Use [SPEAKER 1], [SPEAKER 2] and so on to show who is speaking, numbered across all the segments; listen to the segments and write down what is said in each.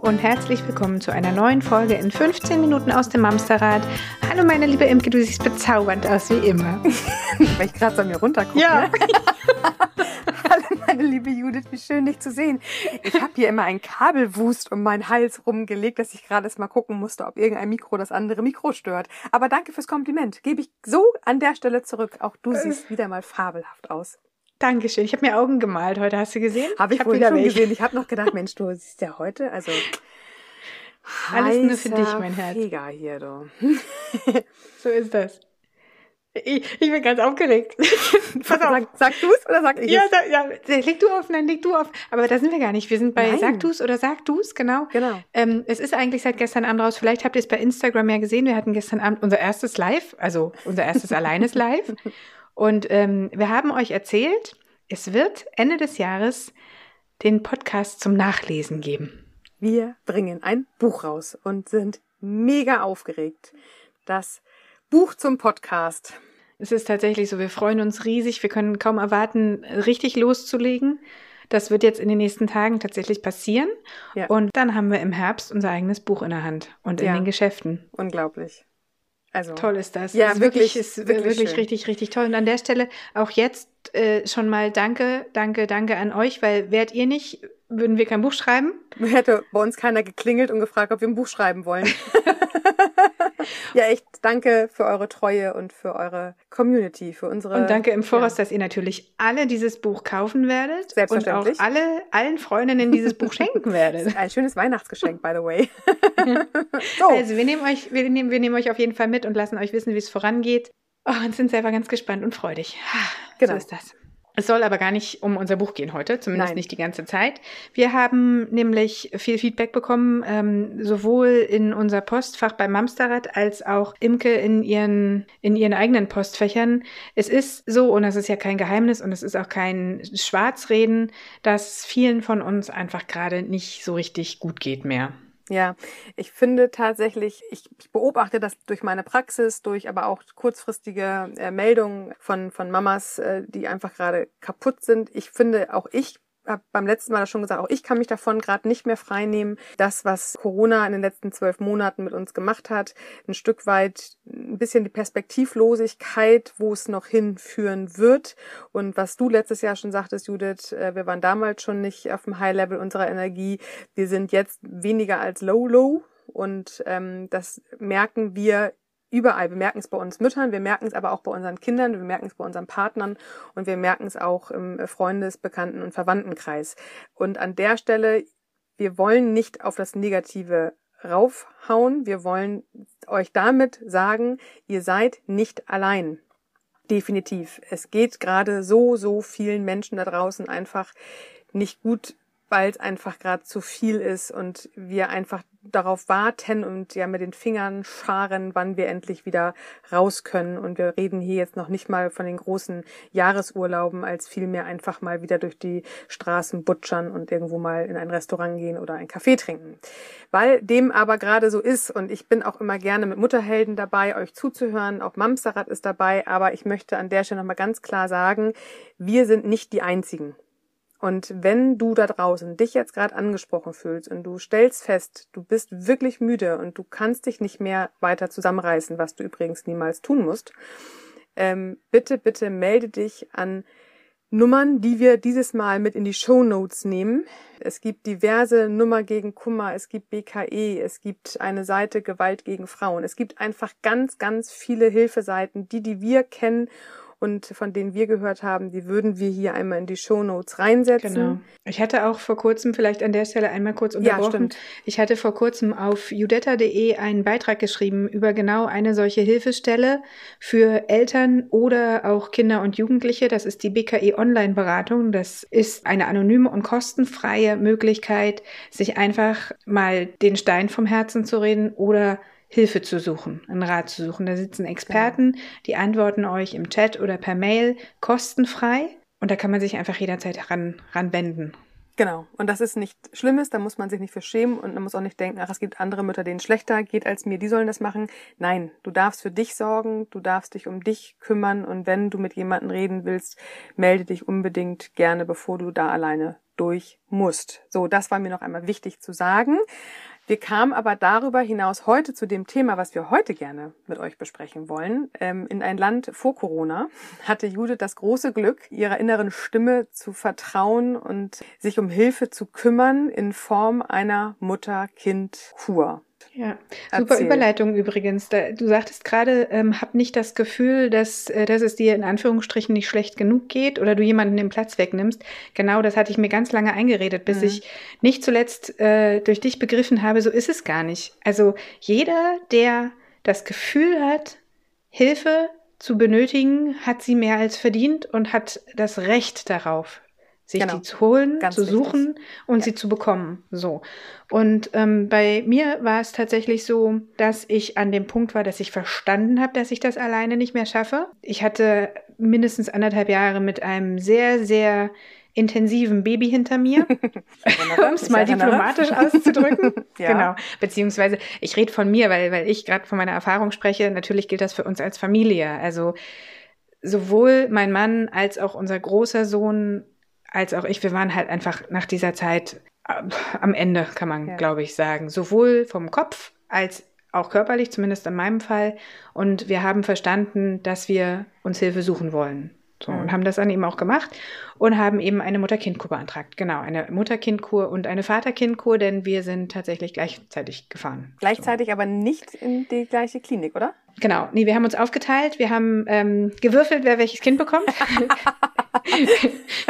[SPEAKER 1] Und herzlich willkommen zu einer neuen Folge in 15 Minuten aus dem Mamsterrad. Hallo meine liebe Imke, du siehst bezaubernd aus wie immer.
[SPEAKER 2] Weil ich gerade so an mir runtergucke.
[SPEAKER 1] Ja.
[SPEAKER 2] Ne? Hallo meine liebe Judith, wie schön dich zu sehen. Ich habe hier immer einen Kabelwust um meinen Hals rumgelegt, dass ich gerade erst mal gucken musste, ob irgendein Mikro das andere Mikro stört. Aber danke fürs Kompliment. Gebe ich so an der Stelle zurück. Auch du siehst wieder mal fabelhaft aus.
[SPEAKER 1] Dankeschön. Ich habe mir Augen gemalt heute, hast du gesehen?
[SPEAKER 2] Habe ich,
[SPEAKER 1] hab
[SPEAKER 2] vorhin schon gesehen. Ich habe noch gedacht, Mensch, du siehst ja heute, also
[SPEAKER 1] Alles nur für dich, mein Herz.
[SPEAKER 2] Feger hier, du.
[SPEAKER 1] So ist das. Ich, ich bin ganz aufgeregt. Pass auf.
[SPEAKER 2] Sag, sag du es oder sag ich
[SPEAKER 1] Ja, da, ja, leg du auf, nein, leg du auf. Aber da sind wir gar nicht. Wir sind bei
[SPEAKER 2] Nein.
[SPEAKER 1] Sag du's oder Sag du's, genau.
[SPEAKER 2] Genau.
[SPEAKER 1] Ähm, es ist eigentlich seit gestern Abend raus. Vielleicht habt ihr es bei Instagram ja gesehen. Wir hatten gestern Abend unser erstes Live, also unser erstes alleines Live. Und ähm, wir haben euch erzählt, es wird Ende des Jahres den Podcast zum Nachlesen geben.
[SPEAKER 2] Wir bringen ein Buch raus und sind mega aufgeregt. Das Buch zum Podcast.
[SPEAKER 1] Es ist tatsächlich so, wir freuen uns riesig. Wir können kaum erwarten, richtig loszulegen. Das wird jetzt in den nächsten Tagen tatsächlich passieren.
[SPEAKER 2] Ja.
[SPEAKER 1] Und dann haben wir im Herbst unser eigenes Buch in der Hand und in
[SPEAKER 2] Ja.
[SPEAKER 1] den Geschäften.
[SPEAKER 2] Unglaublich. Also
[SPEAKER 1] Toll ist das.
[SPEAKER 2] Ja,
[SPEAKER 1] ist
[SPEAKER 2] wirklich,
[SPEAKER 1] ist
[SPEAKER 2] wirklich
[SPEAKER 1] wirklich, richtig, richtig toll. Und an der Stelle auch jetzt äh, schon mal danke, danke, danke an euch, weil wärt ihr nicht, würden wir kein Buch schreiben.
[SPEAKER 2] hätte bei uns keiner geklingelt und gefragt, ob wir ein Buch schreiben wollen. ja, echt danke für eure Treue und für eure Community, für unsere.
[SPEAKER 1] Und danke im Voraus,
[SPEAKER 2] Ja.
[SPEAKER 1] dass ihr natürlich alle dieses Buch kaufen werdet und auch
[SPEAKER 2] Selbstverständlich.
[SPEAKER 1] alle, allen Freundinnen dieses Buch schenken werdet.
[SPEAKER 2] Ein schönes Weihnachtsgeschenk, by the way. so,
[SPEAKER 1] Also wir nehmen euch, wir nehmen, wir nehmen euch auf jeden Fall mit und lassen euch wissen, wie es vorangeht. Oh, und sind selber ganz gespannt und freudig.
[SPEAKER 2] Genau.
[SPEAKER 1] So ist das. Es soll aber gar nicht um unser Buch gehen heute, zumindest
[SPEAKER 2] Nein.
[SPEAKER 1] nicht die ganze Zeit. Wir haben nämlich viel Feedback bekommen, ähm, sowohl in unser Postfach beim Mamsterrad als auch Imke in ihren, in ihren eigenen Postfächern. Es ist so, und das ist ja kein Geheimnis und es ist auch kein Schwarzreden, dass vielen von uns einfach gerade nicht so richtig gut geht mehr.
[SPEAKER 2] Ja, ich finde tatsächlich, ich, ich beobachte das durch meine Praxis, durch aber auch kurzfristige äh, Meldungen von, von Mamas, äh, die einfach gerade kaputt sind. Ich finde, auch ich habe beim letzten Mal schon gesagt, auch ich kann mich davon gerade nicht mehr frei nehmen. Das, was Corona in den letzten zwölf Monaten mit uns gemacht hat, ein Stück weit ein bisschen die Perspektivlosigkeit, wo es noch hinführen wird. Und was du letztes Jahr schon sagtest, Judith, äh, wir waren damals schon nicht auf dem High-Level unserer Energie. Wir sind jetzt weniger als Low-Low. Und ähm, das merken wir überall. Wir merken es bei uns Müttern, wir merken es aber auch bei unseren Kindern, wir merken es bei unseren Partnern und wir merken es auch im Freundes-, Bekannten- und Verwandtenkreis. Und an der Stelle, wir wollen nicht auf das Negative raufhauen, wir wollen euch damit sagen, ihr seid nicht allein. Definitiv. Es geht gerade so, so vielen Menschen da draußen einfach nicht gut, weil es einfach gerade zu viel ist und wir einfach darauf warten und ja mit den Fingern scharen, wann wir endlich wieder raus können. Und wir reden hier jetzt noch nicht mal von den großen Jahresurlauben, als vielmehr einfach mal wieder durch die Straßen butschern und irgendwo mal in ein Restaurant gehen oder ein Kaffee trinken. Weil dem aber gerade so ist und ich bin auch immer gerne mit Mutterhelden dabei, euch zuzuhören. Auch Mamsterrad ist dabei, aber ich möchte an der Stelle nochmal ganz klar sagen, wir sind nicht die Einzigen. Und wenn du da draußen dich jetzt gerade angesprochen fühlst und du stellst fest, du bist wirklich müde und du kannst dich nicht mehr weiter zusammenreißen, was du übrigens niemals tun musst, ähm, bitte, bitte melde dich an Nummern, die wir dieses Mal mit in die Show Notes nehmen. Es gibt diverse Nummer gegen Kummer, es gibt BKE, es gibt eine Seite Gewalt gegen Frauen. Es gibt einfach ganz, ganz viele Hilfeseiten, die, die wir kennen und von denen wir gehört haben, die würden wir hier einmal in die Show Notes reinsetzen.
[SPEAKER 1] Genau. Ich hatte auch vor kurzem, vielleicht an der Stelle einmal kurz unterbrochen,
[SPEAKER 2] stimmt.
[SPEAKER 1] ich hatte vor kurzem auf judetta.de einen Beitrag geschrieben über genau eine solche Hilfestelle für Eltern oder auch Kinder und Jugendliche. Das ist die BKE Online-Beratung. Das ist eine anonyme und kostenfreie Möglichkeit, sich einfach mal den Stein vom Herzen zu reden oder Hilfe zu suchen, einen Rat zu suchen. Da sitzen Experten, die antworten euch im Chat oder per Mail kostenfrei und da kann man sich einfach jederzeit ran, ranwenden.
[SPEAKER 2] Genau. Und das ist nicht Schlimmes, da muss man sich nicht für schämen und man muss auch nicht denken, ach, es gibt andere Mütter, denen schlechter geht als mir, die sollen das machen. Nein, du darfst für dich sorgen, du darfst dich um dich kümmern und wenn du mit jemandem reden willst, melde dich unbedingt gerne, bevor du da alleine durch musst. So, das war mir noch einmal wichtig zu sagen. Wir kamen aber darüber hinaus heute zu dem Thema, was wir heute gerne mit euch besprechen wollen. Ähm, in ein Land vor Corona hatte Judith das große Glück, ihrer inneren Stimme zu vertrauen und sich um Hilfe zu kümmern in Form einer Mutter-Kind-Kur.
[SPEAKER 1] Ja, super Erzähl. Überleitung übrigens. Du sagtest gerade, ähm, hab nicht das Gefühl, dass, äh, dass es dir in Anführungsstrichen nicht schlecht genug geht oder du jemanden den Platz wegnimmst. Genau, das hatte ich mir ganz lange eingeredet, bis mhm. ich nicht zuletzt äh, durch dich begriffen habe, so ist es gar nicht. Also jeder, der das Gefühl hat, Hilfe zu benötigen, hat sie mehr als verdient und hat das Recht darauf, sich genau. die zu holen, Ganz zu suchen wichtig. und ja. sie zu bekommen. So. Und ähm, bei mir war es tatsächlich so, dass ich an dem Punkt war, dass ich verstanden habe, dass ich das alleine nicht mehr schaffe. Ich hatte mindestens anderthalb Jahre mit einem sehr, sehr intensiven Baby hinter mir, um es mal diplomatisch auszudrücken. ja. Genau. Beziehungsweise, ich rede von mir, weil, weil ich gerade von meiner Erfahrung spreche. Natürlich gilt das für uns als Familie. Also sowohl mein Mann als auch unser großer Sohn als auch ich, wir waren halt einfach nach dieser Zeit äh, am Ende, kann man, ja. glaube ich, sagen. Sowohl vom Kopf als auch körperlich, zumindest in meinem Fall. Und wir haben verstanden, dass wir uns Hilfe suchen wollen. So, und haben das dann eben auch gemacht und haben eben eine Mutter-Kind-Kur beantragt. Genau, eine Mutter-Kind-Kur und eine Vater-Kind-Kur, denn wir sind tatsächlich gleichzeitig gefahren.
[SPEAKER 2] Gleichzeitig so. aber nicht in die gleiche Klinik, oder?
[SPEAKER 1] Genau, nee, wir haben uns aufgeteilt, wir haben ähm, gewürfelt, wer welches Kind bekommt.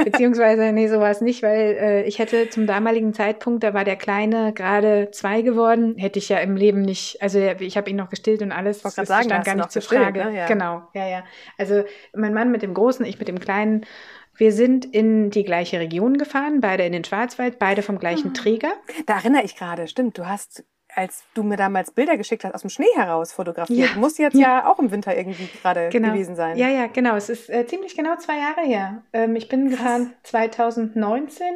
[SPEAKER 1] Beziehungsweise, nee, so war es nicht, weil äh, ich hätte zum damaligen Zeitpunkt, da war der Kleine gerade zwei geworden, hätte ich ja im Leben nicht, also ich habe ihn noch gestillt und alles,
[SPEAKER 2] das sagen, stand gar nicht zur Frage.
[SPEAKER 1] Ne? Ja. Genau, ja, ja. Also mein Mann mit dem Großen, ich mit dem Kleinen. Wir sind in die gleiche Region gefahren, beide in den Schwarzwald, beide vom gleichen mhm. Träger.
[SPEAKER 2] Da erinnere ich gerade, stimmt. Du hast als du mir damals Bilder geschickt hast, aus dem Schnee heraus fotografiert. Ja. Muss jetzt ja. ja auch im Winter irgendwie gerade
[SPEAKER 1] genau.
[SPEAKER 2] gewesen sein.
[SPEAKER 1] Ja, ja, genau. Es ist äh, ziemlich genau zwei Jahre her. Ähm, ich bin Krass. gefahren 2019.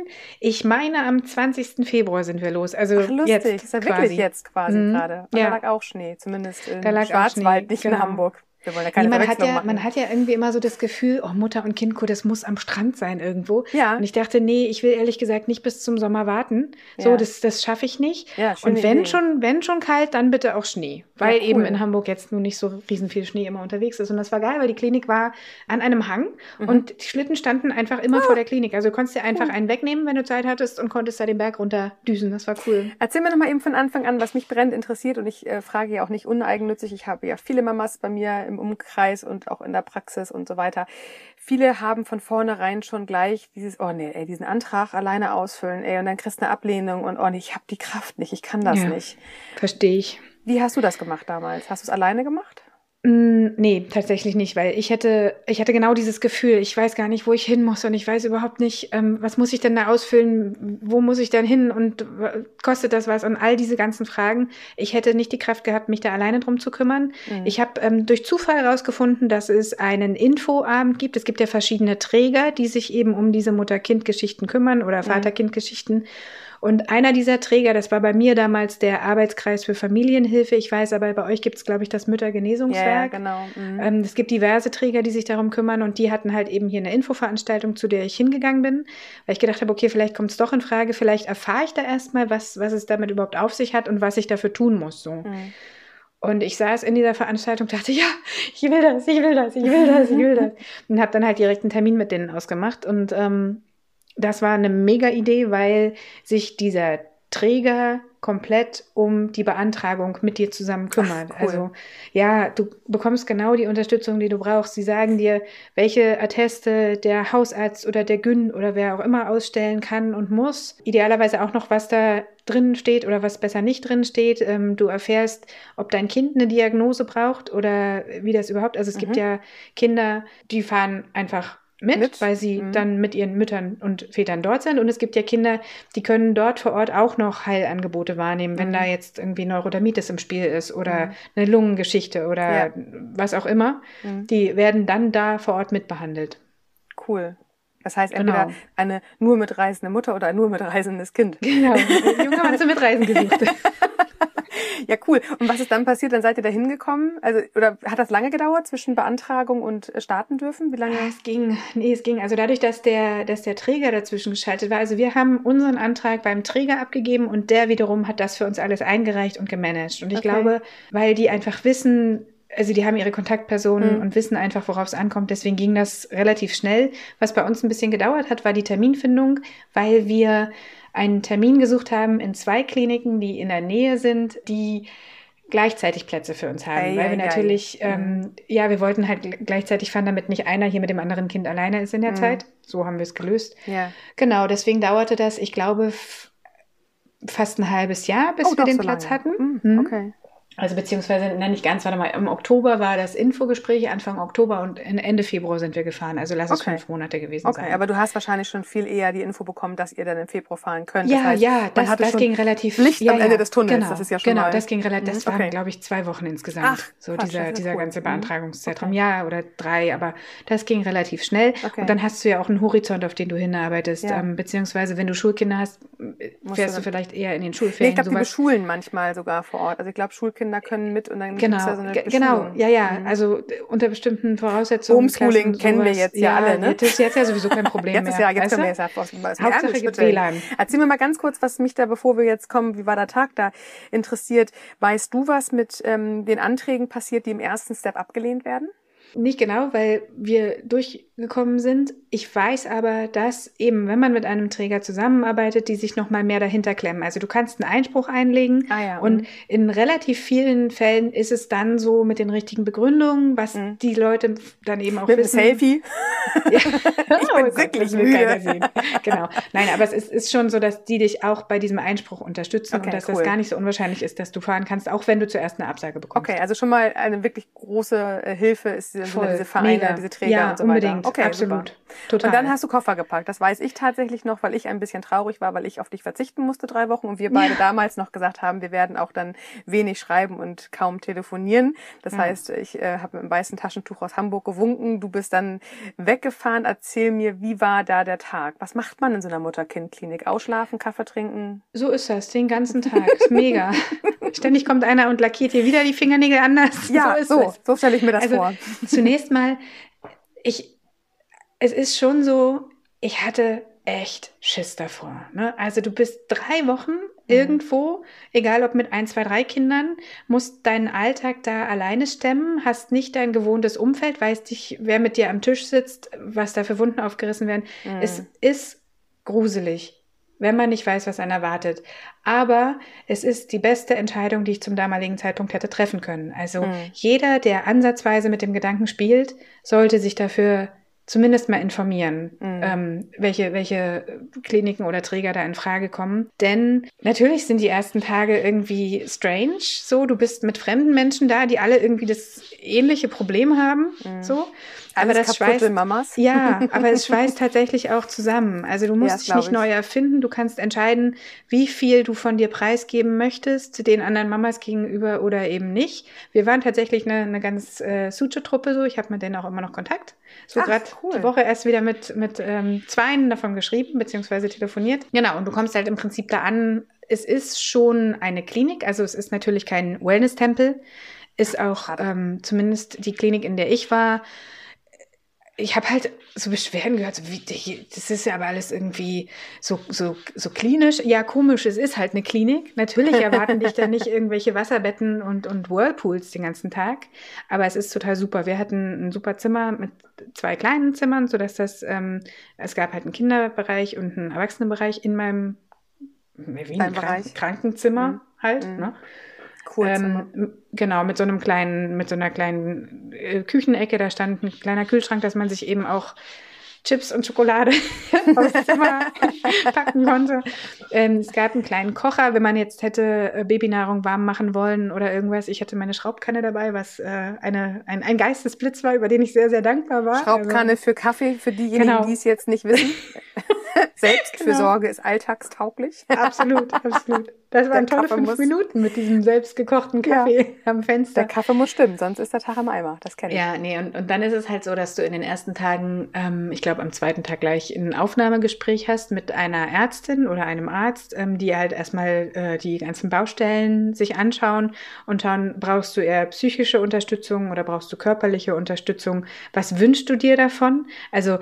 [SPEAKER 1] Ich meine, am 20. Februar sind wir los. Also Ach, lustig. Jetzt
[SPEAKER 2] ist ja quasi. wirklich jetzt quasi mhm. gerade. Und ja. da lag auch Schnee, zumindest in Schwarzwald, nicht genau. in Hamburg.
[SPEAKER 1] Wir wollen ja keine nee, man, hat ja, man hat ja irgendwie immer so das Gefühl, oh, Mutter und Kindkur, das muss am Strand sein irgendwo. Ja. Und ich dachte, nee, ich will ehrlich gesagt nicht bis zum Sommer warten. So, ja. das, das schaffe ich nicht. Ja, und wenn Idee. schon, wenn schon kalt, dann bitte auch Schnee. Weil cool. eben in Hamburg jetzt nur nicht so riesen viel Schnee immer unterwegs ist. Und das war geil, weil die Klinik war an einem Hang mhm. und die Schlitten standen einfach immer ah. vor der Klinik. Also du konntest dir einfach cool. einen wegnehmen, wenn du Zeit hattest und konntest da den Berg runter düsen. Das war cool.
[SPEAKER 2] Erzähl mir nochmal eben von Anfang an, was mich brennend interessiert. Und ich äh, frage ja auch nicht uneigennützig. Ich habe ja viele Mamas bei mir im Umkreis und und auch in der Praxis und so weiter. Viele haben von vornherein schon gleich dieses, oh nee, ey, diesen Antrag alleine ausfüllen, ey, und dann kriegst du eine Ablehnung und oh nee, ich habe die Kraft nicht, ich kann das ja, nicht.
[SPEAKER 1] Verstehe ich.
[SPEAKER 2] Wie hast du das gemacht damals? Hast du es alleine gemacht?
[SPEAKER 1] Mm, nee, tatsächlich nicht, weil ich hätte, ich hatte genau dieses Gefühl, ich weiß gar nicht, wo ich hin muss und ich weiß überhaupt nicht, ähm, was muss ich denn da ausfüllen, wo muss ich denn hin und kostet das was und all diese ganzen Fragen. Ich hätte nicht die Kraft gehabt, mich da alleine drum zu kümmern. Mhm. Ich habe ähm, durch Zufall herausgefunden, dass es einen Infoabend gibt. Es gibt ja verschiedene Träger, die sich eben um diese Mutter-Kind-Geschichten kümmern oder mhm. Vater-Kind-Geschichten. Und einer dieser Träger, das war bei mir damals der Arbeitskreis für Familienhilfe. Ich weiß aber, bei euch gibt es, glaube ich, das Müttergenesungswerk.
[SPEAKER 2] Ja, genau. Mhm.
[SPEAKER 1] Ähm, es gibt diverse Träger, die sich darum kümmern und die hatten halt eben hier eine Infoveranstaltung, zu der ich hingegangen bin, weil ich gedacht habe, okay, vielleicht kommt es doch in Frage, vielleicht erfahre ich da erstmal, was, was es damit überhaupt auf sich hat und was ich dafür tun muss. So. Mhm. Und ich saß in dieser Veranstaltung, dachte, ja, ich will das, ich will das, ich will das, ich will das. Und habe dann halt direkt einen Termin mit denen ausgemacht. Und ähm, das war eine mega Idee, weil sich dieser Träger komplett um die Beantragung mit dir zusammen kümmert. Ach, cool. Also ja, du bekommst genau die Unterstützung, die du brauchst. Sie sagen dir, welche Atteste der Hausarzt oder der Gyn oder wer auch immer ausstellen kann und muss. Idealerweise auch noch, was da drin steht oder was besser nicht drin steht. Ähm, du erfährst, ob dein Kind eine Diagnose braucht oder wie das überhaupt. Also es mhm. gibt ja Kinder, die fahren einfach mit, mit? weil sie mhm. dann mit ihren Müttern und Vätern dort sind. Und es gibt ja Kinder, die können dort vor Ort auch noch Heilangebote wahrnehmen, wenn mhm. da jetzt irgendwie Neurodermitis im Spiel ist oder mhm. eine Lungengeschichte oder ja. was auch immer. Mhm. Die werden dann da vor Ort mitbehandelt.
[SPEAKER 2] Cool. Das heißt entweder genau. eine nur mitreisende Mutter oder ein nur mitreisendes Kind.
[SPEAKER 1] Genau. Haben wir zum Mitreisen gesucht.
[SPEAKER 2] ja, cool. Und was ist dann passiert? Dann seid ihr da hingekommen? Also, oder hat das lange gedauert zwischen Beantragung und äh, starten dürfen? Wie lange?
[SPEAKER 1] Es ging, nee, es ging. Also dadurch, dass der, dass der Träger dazwischen geschaltet war. Also wir haben unseren Antrag beim Träger abgegeben und der wiederum hat das für uns alles eingereicht und gemanagt. Und ich okay. glaube, weil die einfach wissen, also die haben ihre Kontaktpersonen mhm. und wissen einfach, worauf es ankommt. Deswegen ging das relativ schnell. Was bei uns ein bisschen gedauert hat, war die Terminfindung, weil wir einen Termin gesucht haben in zwei Kliniken, die in der Nähe sind, die gleichzeitig Plätze für uns haben, ei, weil ei, wir natürlich, ei. Ähm, mhm. ja, wir wollten halt gleichzeitig fahren, damit nicht einer hier mit dem anderen Kind alleine ist in der mhm. Zeit. So haben wir es gelöst. Ja. Genau, deswegen dauerte das, ich glaube, fast ein halbes Jahr, bis oh, wir den so Platz lange. hatten. Mhm. Okay. Also beziehungsweise, nenne ich ganz, warte mal, im Oktober war das Infogespräch, Anfang Oktober und Ende Februar sind wir gefahren. Also lass es okay. fünf Monate gewesen
[SPEAKER 2] okay,
[SPEAKER 1] sein.
[SPEAKER 2] Okay, aber du hast wahrscheinlich schon viel eher die Info bekommen, dass ihr dann im Februar fahren könnt.
[SPEAKER 1] Ja, das heißt, ja, das, das ging relativ...
[SPEAKER 2] Licht
[SPEAKER 1] ja,
[SPEAKER 2] am Ende des Tunnels, genau, das ist ja schon
[SPEAKER 1] Genau,
[SPEAKER 2] mal.
[SPEAKER 1] das ging relativ, das mhm, okay. waren, glaube ich, zwei Wochen insgesamt. Ach, so dieser, dieser cool. ganze mhm. Beantragungszeitraum. Ja, oder drei, aber das ging relativ schnell. Und dann hast du ja auch einen Horizont, auf den du hinarbeitest. Ja. Ähm, beziehungsweise, wenn du Schulkinder hast, fährst du, du vielleicht eher in den Schulferien.
[SPEAKER 2] Nee, ich glaube, die beschulen manchmal sogar vor Ort. Also ich glaube, Schulkinder können mit und dann
[SPEAKER 1] genau,
[SPEAKER 2] ja
[SPEAKER 1] so eine Genau, ja, ja. Mhm. Also unter bestimmten Voraussetzungen.
[SPEAKER 2] Homeschooling Klassen, kennen wir jetzt ja, ja alle, ne?
[SPEAKER 1] Das ist jetzt ja sowieso kein Problem
[SPEAKER 2] jetzt
[SPEAKER 1] mehr.
[SPEAKER 2] Ist ja, jetzt können wir jetzt ja
[SPEAKER 1] Hauptsache gibt WLAN.
[SPEAKER 2] Erzähl mir mal ganz kurz, was mich da, bevor wir jetzt kommen, wie war der Tag da interessiert. Weißt du, was mit ähm, den Anträgen passiert, die im ersten Step abgelehnt werden?
[SPEAKER 1] Nicht genau, weil wir durchgekommen sind. Ich weiß aber, dass eben, wenn man mit einem Träger zusammenarbeitet, die sich noch mal mehr dahinter klemmen. Also du kannst einen Einspruch einlegen ah, ja, und in relativ vielen Fällen ist es dann so mit den richtigen Begründungen, was mhm. die Leute dann eben auch
[SPEAKER 2] mit
[SPEAKER 1] wissen.
[SPEAKER 2] Mit Selfie. ja. ich bin oh wirklich Gott, müde.
[SPEAKER 1] Genau. Nein, aber es ist, ist, schon so, dass die dich auch bei diesem Einspruch unterstützen okay, und dass cool. das gar nicht so unwahrscheinlich ist, dass du fahren kannst, auch wenn du zuerst eine Absage bekommst.
[SPEAKER 2] Okay, also schon mal eine wirklich große äh, Hilfe ist diese Voll, diese Vereine, mega. diese Träger
[SPEAKER 1] ja,
[SPEAKER 2] und so
[SPEAKER 1] unbedingt,
[SPEAKER 2] weiter.
[SPEAKER 1] Okay, absolut. Super.
[SPEAKER 2] Total. Und dann hast du Koffer gepackt. Das weiß ich tatsächlich noch, weil ich ein bisschen traurig war, weil ich auf dich verzichten musste drei Wochen und wir beide ja. damals noch gesagt haben, wir werden auch dann wenig schreiben und kaum telefonieren. Das ja. heißt, ich äh, habe mit einem weißen Taschentuch aus Hamburg gewunken. Du bist dann weggefahren. Erzähl mir, wie war da der Tag? Was macht man in so einer Mutter-Kind-Klinik? Ausschlafen, Kaffee trinken?
[SPEAKER 1] So ist das, den ganzen Tag. mega. Ständig kommt einer und lackiert hier wieder die Fingernägel anders.
[SPEAKER 2] Ja, so, so, so stelle ich mir das also, vor.
[SPEAKER 1] Zunächst mal, ich, es ist schon so, ich hatte echt Schiss davor. Ne? Also du bist drei Wochen mhm. irgendwo, egal ob mit ein, zwei, drei Kindern, musst deinen Alltag da alleine stemmen, hast nicht dein gewohntes Umfeld, weißt nicht, wer mit dir am Tisch sitzt, was da für Wunden aufgerissen werden. Mhm. Es ist gruselig wenn man nicht weiß, was einen erwartet. Aber es ist die beste Entscheidung, die ich zum damaligen Zeitpunkt hätte treffen können. Also mhm. jeder, der ansatzweise mit dem Gedanken spielt, sollte sich dafür zumindest mal informieren, mhm. ähm, welche, welche Kliniken oder Träger da in Frage kommen. Denn natürlich sind die ersten Tage irgendwie strange. So, du bist mit fremden Menschen da, die alle irgendwie das ähnliche Problem haben. Mhm. So.
[SPEAKER 2] Aber Alles das schweißt,
[SPEAKER 1] Mamas. Ja, aber es schweißt tatsächlich auch zusammen. Also du musst ja, dich nicht ich. neu erfinden. Du kannst entscheiden, wie viel du von dir preisgeben möchtest, den anderen Mamas gegenüber oder eben nicht. Wir waren tatsächlich eine, eine ganz äh, Suche-Truppe so. Ich habe mit denen auch immer noch Kontakt. So gerade cool. die Woche erst wieder mit, mit ähm, zweien davon geschrieben, beziehungsweise telefoniert. Genau, und du kommst halt im Prinzip da an. Es ist schon eine Klinik, also es ist natürlich kein Wellness-Tempel. Ist auch ähm, zumindest die Klinik, in der ich war, ich habe halt so Beschwerden gehört, so wie, das ist ja aber alles irgendwie so, so, so klinisch. Ja, komisch, es ist halt eine Klinik. Natürlich erwarten dich da nicht irgendwelche Wasserbetten und, und Whirlpools den ganzen Tag, aber es ist total super. Wir hatten ein super Zimmer mit zwei kleinen Zimmern, sodass das, ähm, es gab halt einen Kinderbereich und einen Erwachsenenbereich in meinem Krank Krankenzimmer mhm. halt. Mhm. Ne? Ähm, genau, mit so einem kleinen, mit so einer kleinen äh, Küchenecke, da stand ein kleiner Kühlschrank, dass man sich eben auch Chips und Schokolade aufs Zimmer packen konnte. Ähm, es gab einen kleinen Kocher, wenn man jetzt hätte äh, Babynahrung warm machen wollen oder irgendwas. Ich hatte meine Schraubkanne dabei, was äh, eine, ein, ein Geistesblitz war, über den ich sehr, sehr dankbar war.
[SPEAKER 2] Schraubkanne also, für Kaffee, für diejenigen, genau. die es jetzt nicht wissen. Selbstfürsorge genau. ist alltagstauglich.
[SPEAKER 1] Absolut, absolut. Das waren tolle Kaffee fünf muss, Minuten mit diesem selbstgekochten Kaffee ja. am Fenster.
[SPEAKER 2] Der Kaffee muss stimmen, sonst ist der Tag im Eimer. Das kenne ich.
[SPEAKER 1] Ja, nee, und, und dann ist es halt so, dass du in den ersten Tagen, ähm, ich glaube am zweiten Tag gleich ein Aufnahmegespräch hast mit einer Ärztin oder einem Arzt, ähm, die halt erstmal äh, die ganzen Baustellen sich anschauen und schauen, brauchst du eher psychische Unterstützung oder brauchst du körperliche Unterstützung? Was wünschst du dir davon? Also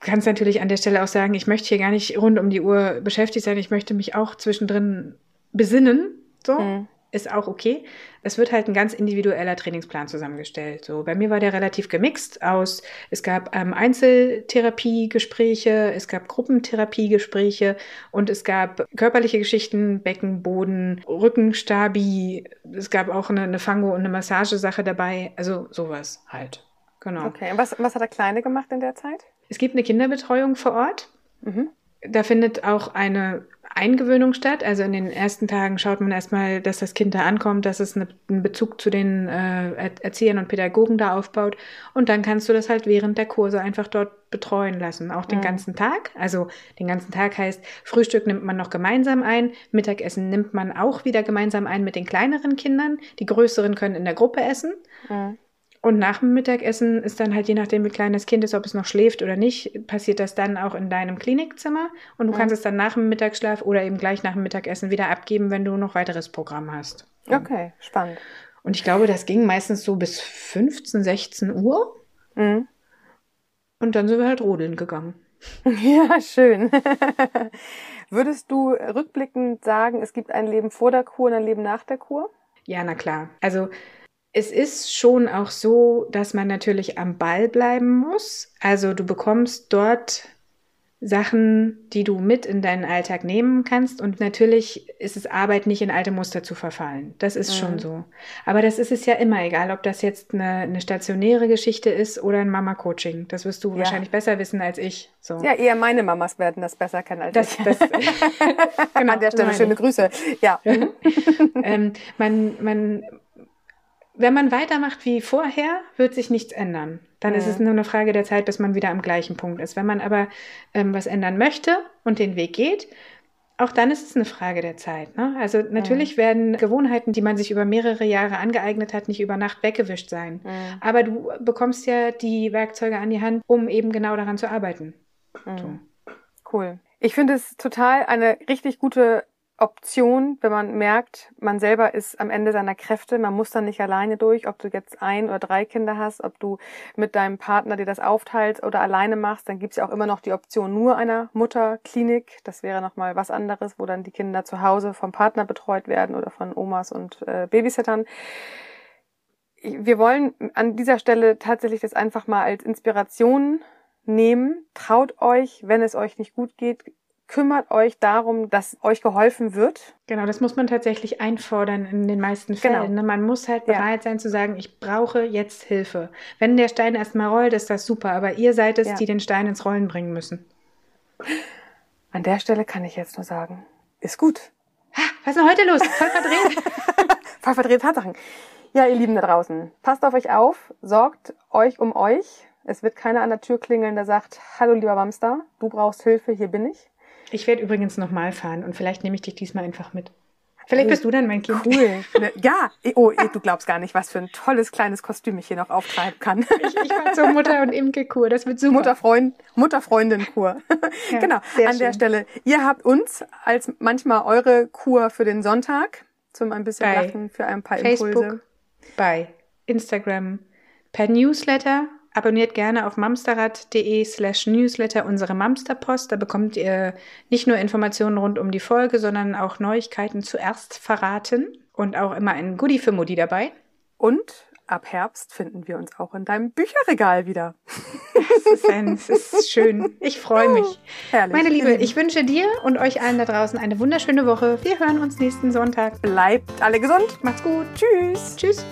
[SPEAKER 1] kannst natürlich an der Stelle auch sagen, ich möchte hier gar nicht rund um die Uhr beschäftigt sein, ich möchte mich auch zwischendrin besinnen. So. Mhm. Ist auch okay. Es wird halt ein ganz individueller Trainingsplan zusammengestellt. So, bei mir war der relativ gemixt aus, es gab ähm, Einzeltherapiegespräche, es gab Gruppentherapiegespräche und es gab körperliche Geschichten, Becken, Boden, Rückenstabi, es gab auch eine, eine Fango- und eine Massagesache dabei. Also sowas halt. Genau.
[SPEAKER 2] Okay, und was, was hat der Kleine gemacht in der Zeit?
[SPEAKER 1] Es gibt eine Kinderbetreuung vor Ort. Mhm. Da findet auch eine Eingewöhnung statt. Also in den ersten Tagen schaut man erstmal, dass das Kind da ankommt, dass es eine, einen Bezug zu den äh, Erziehern und Pädagogen da aufbaut. Und dann kannst du das halt während der Kurse einfach dort betreuen lassen, auch den mhm. ganzen Tag. Also den ganzen Tag heißt, Frühstück nimmt man noch gemeinsam ein, Mittagessen nimmt man auch wieder gemeinsam ein mit den kleineren Kindern. Die größeren können in der Gruppe essen. Mhm. Und nach dem Mittagessen ist dann halt je nachdem, wie klein das Kind ist, ob es noch schläft oder nicht, passiert das dann auch in deinem Klinikzimmer. Und du ja. kannst es dann nach dem Mittagsschlaf oder eben gleich nach dem Mittagessen wieder abgeben, wenn du noch weiteres Programm hast.
[SPEAKER 2] Okay, spannend.
[SPEAKER 1] Und ich glaube, das ging meistens so bis 15, 16 Uhr. Mhm. Und dann sind wir halt rodeln gegangen.
[SPEAKER 2] Ja, schön. Würdest du rückblickend sagen, es gibt ein Leben vor der Kur und ein Leben nach der Kur?
[SPEAKER 1] Ja, na klar. Also es ist schon auch so, dass man natürlich am Ball bleiben muss. Also du bekommst dort Sachen, die du mit in deinen Alltag nehmen kannst. Und natürlich ist es Arbeit, nicht in alte Muster zu verfallen. Das ist mhm. schon so. Aber das ist es ja immer, egal ob das jetzt eine, eine stationäre Geschichte ist oder ein Mama-Coaching. Das wirst du ja. wahrscheinlich besser wissen als ich. So.
[SPEAKER 2] Ja, eher meine Mamas werden das besser kennen als das, ich. Das, genau, An der Stelle schöne Grüße. Ja.
[SPEAKER 1] ähm, man, man wenn man weitermacht wie vorher, wird sich nichts ändern. Dann ja. ist es nur eine Frage der Zeit, bis man wieder am gleichen Punkt ist. Wenn man aber ähm, was ändern möchte und den Weg geht, auch dann ist es eine Frage der Zeit. Ne? Also natürlich ja. werden Gewohnheiten, die man sich über mehrere Jahre angeeignet hat, nicht über Nacht weggewischt sein. Ja. Aber du bekommst ja die Werkzeuge an die Hand, um eben genau daran zu arbeiten.
[SPEAKER 2] So. Cool. Ich finde es total eine richtig gute Option, wenn man merkt, man selber ist am Ende seiner Kräfte, man muss dann nicht alleine durch, ob du jetzt ein oder drei Kinder hast, ob du mit deinem Partner dir das aufteilst oder alleine machst, dann gibt's ja auch immer noch die Option nur einer Mutterklinik. Das wäre nochmal was anderes, wo dann die Kinder zu Hause vom Partner betreut werden oder von Omas und äh, Babysittern. Wir wollen an dieser Stelle tatsächlich das einfach mal als Inspiration nehmen. Traut euch, wenn es euch nicht gut geht, kümmert euch darum, dass euch geholfen wird.
[SPEAKER 1] Genau, das muss man tatsächlich einfordern in den meisten Fällen. Genau. Man muss halt bereit ja. sein zu sagen, ich brauche jetzt Hilfe. Wenn der Stein erstmal rollt, ist das super, aber ihr seid es, ja. die den Stein ins Rollen bringen müssen.
[SPEAKER 2] An der Stelle kann ich jetzt nur sagen, ist gut.
[SPEAKER 1] Ha, was ist denn heute los? Voll verdreht.
[SPEAKER 2] Voll verdreht Tatsachen. Ja, ihr Lieben da draußen, passt auf euch auf, sorgt euch um euch. Es wird keiner an der Tür klingeln, der sagt, hallo lieber Mamster, du brauchst Hilfe, hier bin ich.
[SPEAKER 1] Ich werde übrigens nochmal fahren und vielleicht nehme ich dich diesmal einfach mit. Vielleicht bist du dann mein Kind.
[SPEAKER 2] Cool. Ja, oh, du glaubst gar nicht, was für ein tolles kleines Kostüm ich hier noch auftreiben kann.
[SPEAKER 1] Ich, ich war zur Mutter- und Imke-Kur, das wird super.
[SPEAKER 2] Mutterfreund, Mutterfreundin-Kur. Ja, genau, an schön. der Stelle. Ihr habt uns als manchmal eure Kur für den Sonntag zum ein bisschen bei Lachen, für ein paar
[SPEAKER 1] Facebook,
[SPEAKER 2] Impulse.
[SPEAKER 1] Bei Instagram, per Newsletter Abonniert gerne auf mamsterrad.de slash newsletter unsere Mamsterpost. Da bekommt ihr nicht nur Informationen rund um die Folge, sondern auch Neuigkeiten zuerst verraten und auch immer ein Goodie für Mutti dabei.
[SPEAKER 2] Und ab Herbst finden wir uns auch in deinem Bücherregal wieder.
[SPEAKER 1] Es ist, ein, es ist schön. Ich freue mich. Oh, herrlich. Meine Liebe, ich wünsche dir und euch allen da draußen eine wunderschöne Woche. Wir hören uns nächsten Sonntag.
[SPEAKER 2] Bleibt alle gesund.
[SPEAKER 1] Macht's gut. Tschüss. Tschüss.